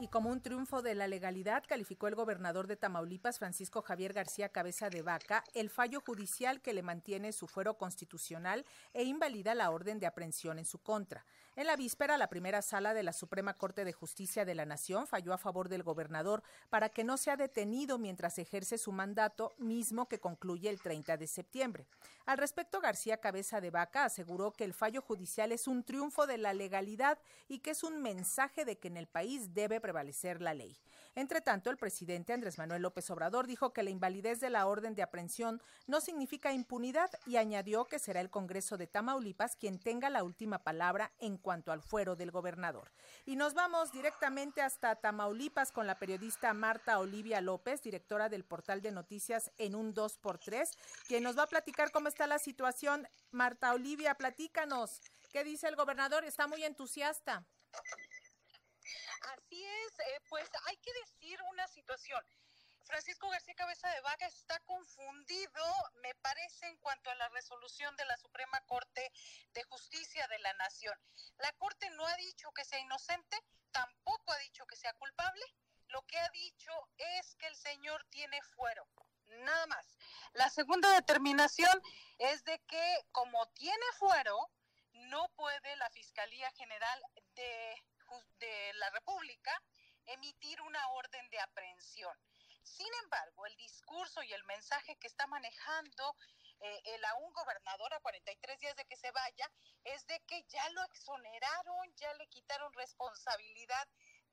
Y como un triunfo de la legalidad, calificó el gobernador de Tamaulipas, Francisco Javier García Cabeza de Vaca, el fallo judicial que le mantiene su fuero constitucional e invalida la orden de aprehensión en su contra. En la víspera, la primera sala de la Suprema Corte de Justicia de la Nación falló a favor del gobernador para que no sea detenido mientras ejerce su mandato, mismo que concluye el 30 de septiembre. Al respecto, García Cabeza de Vaca aseguró que el fallo judicial es un triunfo de la legalidad y que es un mensaje de que en el país debe prevalecer la ley. Entre tanto, el presidente Andrés Manuel López Obrador dijo que la invalidez de la orden de aprehensión no significa impunidad y añadió que será el Congreso de Tamaulipas quien tenga la última palabra en al fuero del gobernador. Y nos vamos directamente hasta Tamaulipas con la periodista Marta Olivia López, directora del portal de noticias en un 2x3, quien nos va a platicar cómo está la situación. Marta Olivia, platícanos. ¿Qué dice el gobernador? Está muy entusiasta. Así es, eh, pues hay que decir una situación. Francisco García Cabeza de Vaca está confundido, me parece, en cuanto a la resolución de la Suprema Corte de Justicia de la Nación. La Corte no ha dicho que sea inocente, tampoco ha dicho que sea culpable. Lo que ha dicho es que el señor tiene fuero, nada más. La segunda determinación es de que como tiene fuero, no puede la Fiscalía General de de la República emitir una orden de aprehensión. Sin embargo, el discurso y el mensaje que está manejando eh, el aún gobernador a 43 días de que se vaya es de que ya lo exoneraron, ya le quitaron responsabilidad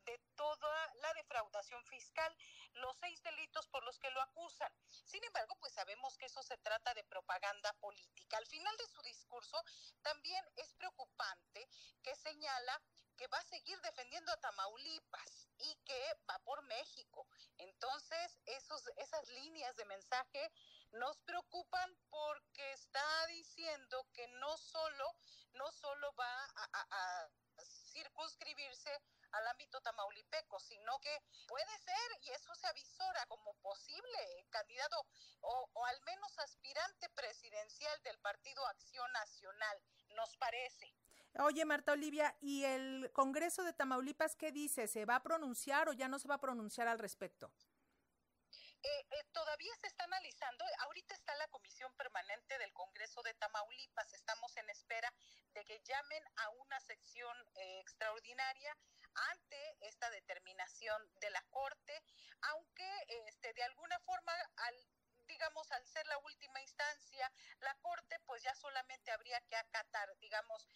de toda la defraudación fiscal, los seis delitos por los que lo acusan. Sin embargo, pues sabemos que eso se trata de propaganda política. Al final de su discurso también es preocupante que señala que va a seguir defendiendo a Tamaulipas y que va por México. Entonces, esos, esas líneas de mensaje nos preocupan porque está diciendo que no solo, no solo va a, a circunscribirse al ámbito tamaulipeco, sino que puede ser, y eso se avisora como posible candidato o, o al menos aspirante presidencial del Partido Acción Nacional, nos parece. Oye, Marta Olivia, ¿y el Congreso de Tamaulipas qué dice? ¿Se va a pronunciar o ya no se va a pronunciar al respecto? Eh, eh, todavía se está analizando, ahorita está la comisión permanente del Congreso de Tamaulipas, estamos en espera de que llamen a una sección eh, extraordinaria ante esta determinación de la Corte, aunque este, de alguna forma al digamos, al ser la última instancia, la Corte, pues ya solamente habría que acatar, digamos,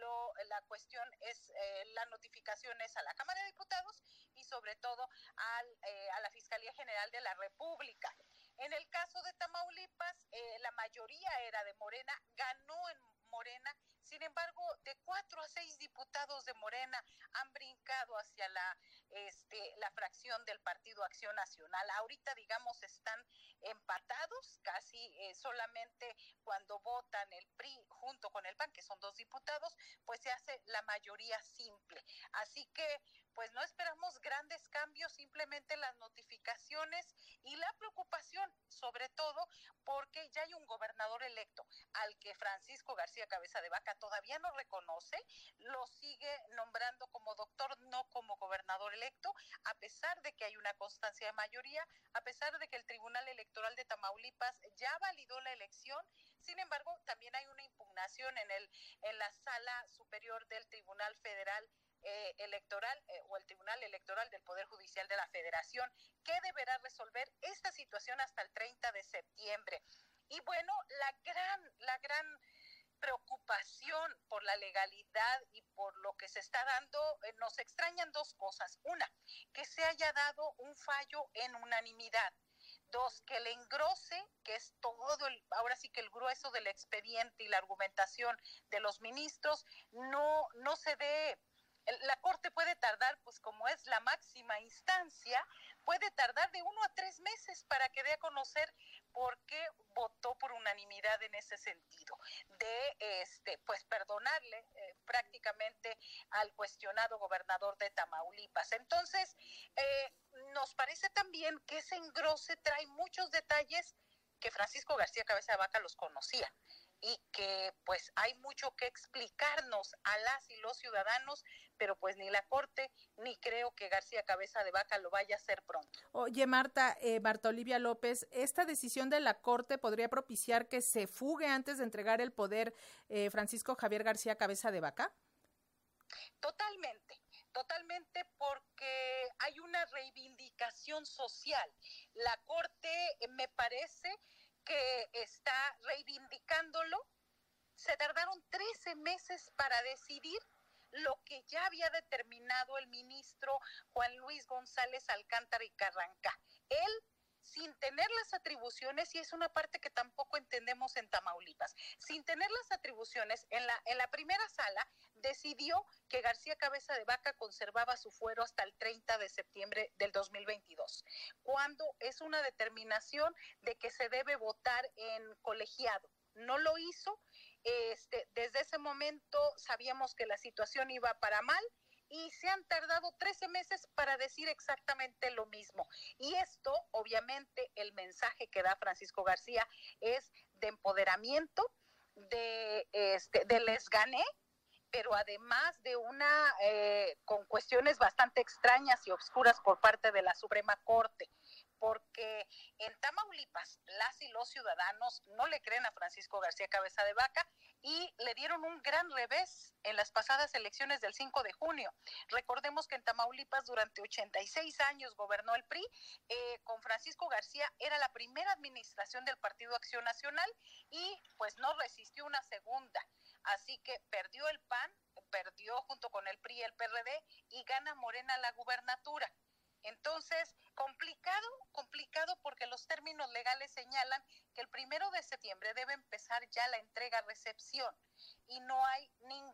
lo, la cuestión es, eh, la notificación es a la Cámara de Diputados sobre todo al, eh, a la Fiscalía General de la República. En el caso de Tamaulipas, eh, la mayoría era de Morena, ganó en Morena sin embargo, de cuatro a seis diputados de Morena han brincado hacia la, este, la fracción del Partido Acción Nacional. Ahorita, digamos, están empatados, casi eh, solamente cuando votan el PRI junto con el PAN, que son dos diputados, pues se hace la mayoría simple. Así que, pues no esperamos grandes cambios, simplemente las notificaciones y la preocupación, sobre todo porque ya hay un gobernador electo al que Francisco García Cabeza de Vaca todavía no reconoce, lo sigue nombrando como doctor, no como gobernador electo, a pesar de que hay una constancia de mayoría, a pesar de que el Tribunal Electoral de Tamaulipas ya validó la elección, sin embargo, también hay una impugnación en, el, en la sala superior del Tribunal Federal eh, electoral eh, o el Tribunal Electoral del Poder Judicial de la Federación, que deberá resolver esta situación hasta el 30 de septiembre. Y bueno, la gran, la gran preocupación por la legalidad y por lo que se está dando, eh, nos extrañan dos cosas. Una, que se haya dado un fallo en unanimidad. Dos, que el engrose, que es todo el, ahora sí que el grueso del expediente y la argumentación de los ministros, no, no se dé la Corte puede tardar, pues como es la máxima instancia, puede tardar de uno a tres meses para que dé a conocer por qué votó por unanimidad en ese sentido, de este, pues perdonarle eh, prácticamente al cuestionado gobernador de Tamaulipas. Entonces, eh, nos parece también que ese engrose trae muchos detalles que Francisco García Cabeza de Vaca los conocía y que pues hay mucho que explicarnos a las y los ciudadanos, pero pues ni la Corte ni creo que García Cabeza de Vaca lo vaya a hacer pronto. Oye, Marta, eh, Marta Olivia López, ¿esta decisión de la Corte podría propiciar que se fugue antes de entregar el poder eh, Francisco Javier García Cabeza de Vaca? Totalmente, totalmente porque hay una reivindicación social. La Corte eh, me parece que está reivindicándolo. Se tardaron 13 meses para decidir lo que ya había determinado el ministro Juan Luis González Alcántara y Carranca. Él sin tener las atribuciones, y es una parte que tampoco entendemos en Tamaulipas, sin tener las atribuciones, en la, en la primera sala decidió que García Cabeza de Vaca conservaba su fuero hasta el 30 de septiembre del 2022, cuando es una determinación de que se debe votar en colegiado. No lo hizo, este, desde ese momento sabíamos que la situación iba para mal y se han tardado 13 meses para decir exactamente lo mismo. Y esto, obviamente, el mensaje que da Francisco García es de empoderamiento, de, este, de les gané, pero además de una, eh, con cuestiones bastante extrañas y obscuras por parte de la Suprema Corte porque en Tamaulipas las y los ciudadanos no le creen a Francisco García Cabeza de Vaca y le dieron un gran revés en las pasadas elecciones del 5 de junio. Recordemos que en Tamaulipas durante 86 años gobernó el PRI, eh, con Francisco García era la primera administración del Partido Acción Nacional y pues no resistió una segunda. Así que perdió el PAN, perdió junto con el PRI y el PRD y gana Morena la gubernatura. Entonces, complicado, complicado porque los términos legales señalan que el primero de septiembre debe empezar ya la entrega-recepción y no hay ningún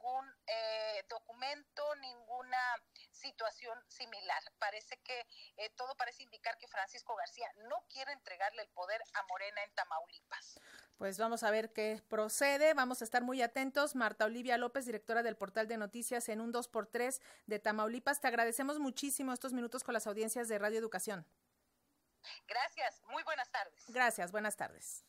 situación similar. Parece que eh, todo parece indicar que Francisco García no quiere entregarle el poder a Morena en Tamaulipas. Pues vamos a ver qué procede. Vamos a estar muy atentos. Marta Olivia López, directora del portal de noticias en un 2x3 de Tamaulipas. Te agradecemos muchísimo estos minutos con las audiencias de Radio Educación. Gracias. Muy buenas tardes. Gracias. Buenas tardes.